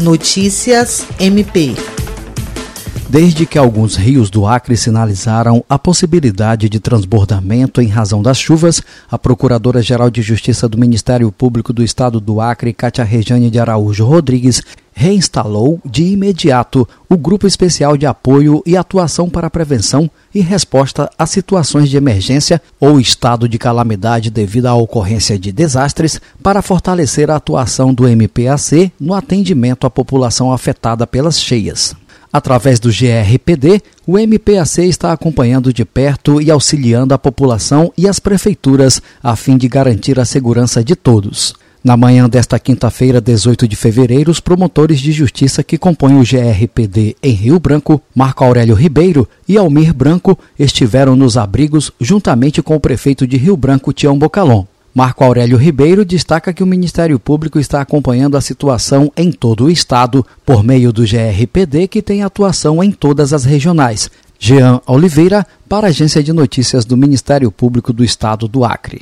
Notícias MP. Desde que alguns rios do Acre sinalizaram a possibilidade de transbordamento em razão das chuvas, a Procuradora-Geral de Justiça do Ministério Público do Estado do Acre, Cátia Rejane de Araújo Rodrigues, reinstalou de imediato o Grupo Especial de Apoio e Atuação para a Prevenção e Resposta a Situações de Emergência ou Estado de Calamidade devido à ocorrência de desastres para fortalecer a atuação do MPAC no atendimento à população afetada pelas cheias. Através do GRPD, o MPAC está acompanhando de perto e auxiliando a população e as prefeituras a fim de garantir a segurança de todos. Na manhã desta quinta-feira, 18 de fevereiro, os promotores de justiça que compõem o GRPD em Rio Branco, Marco Aurélio Ribeiro e Almir Branco, estiveram nos abrigos juntamente com o prefeito de Rio Branco, Tião Bocalon. Marco Aurélio Ribeiro destaca que o Ministério Público está acompanhando a situação em todo o estado por meio do GRPD, que tem atuação em todas as regionais. Jean Oliveira, para a Agência de Notícias do Ministério Público do Estado do Acre.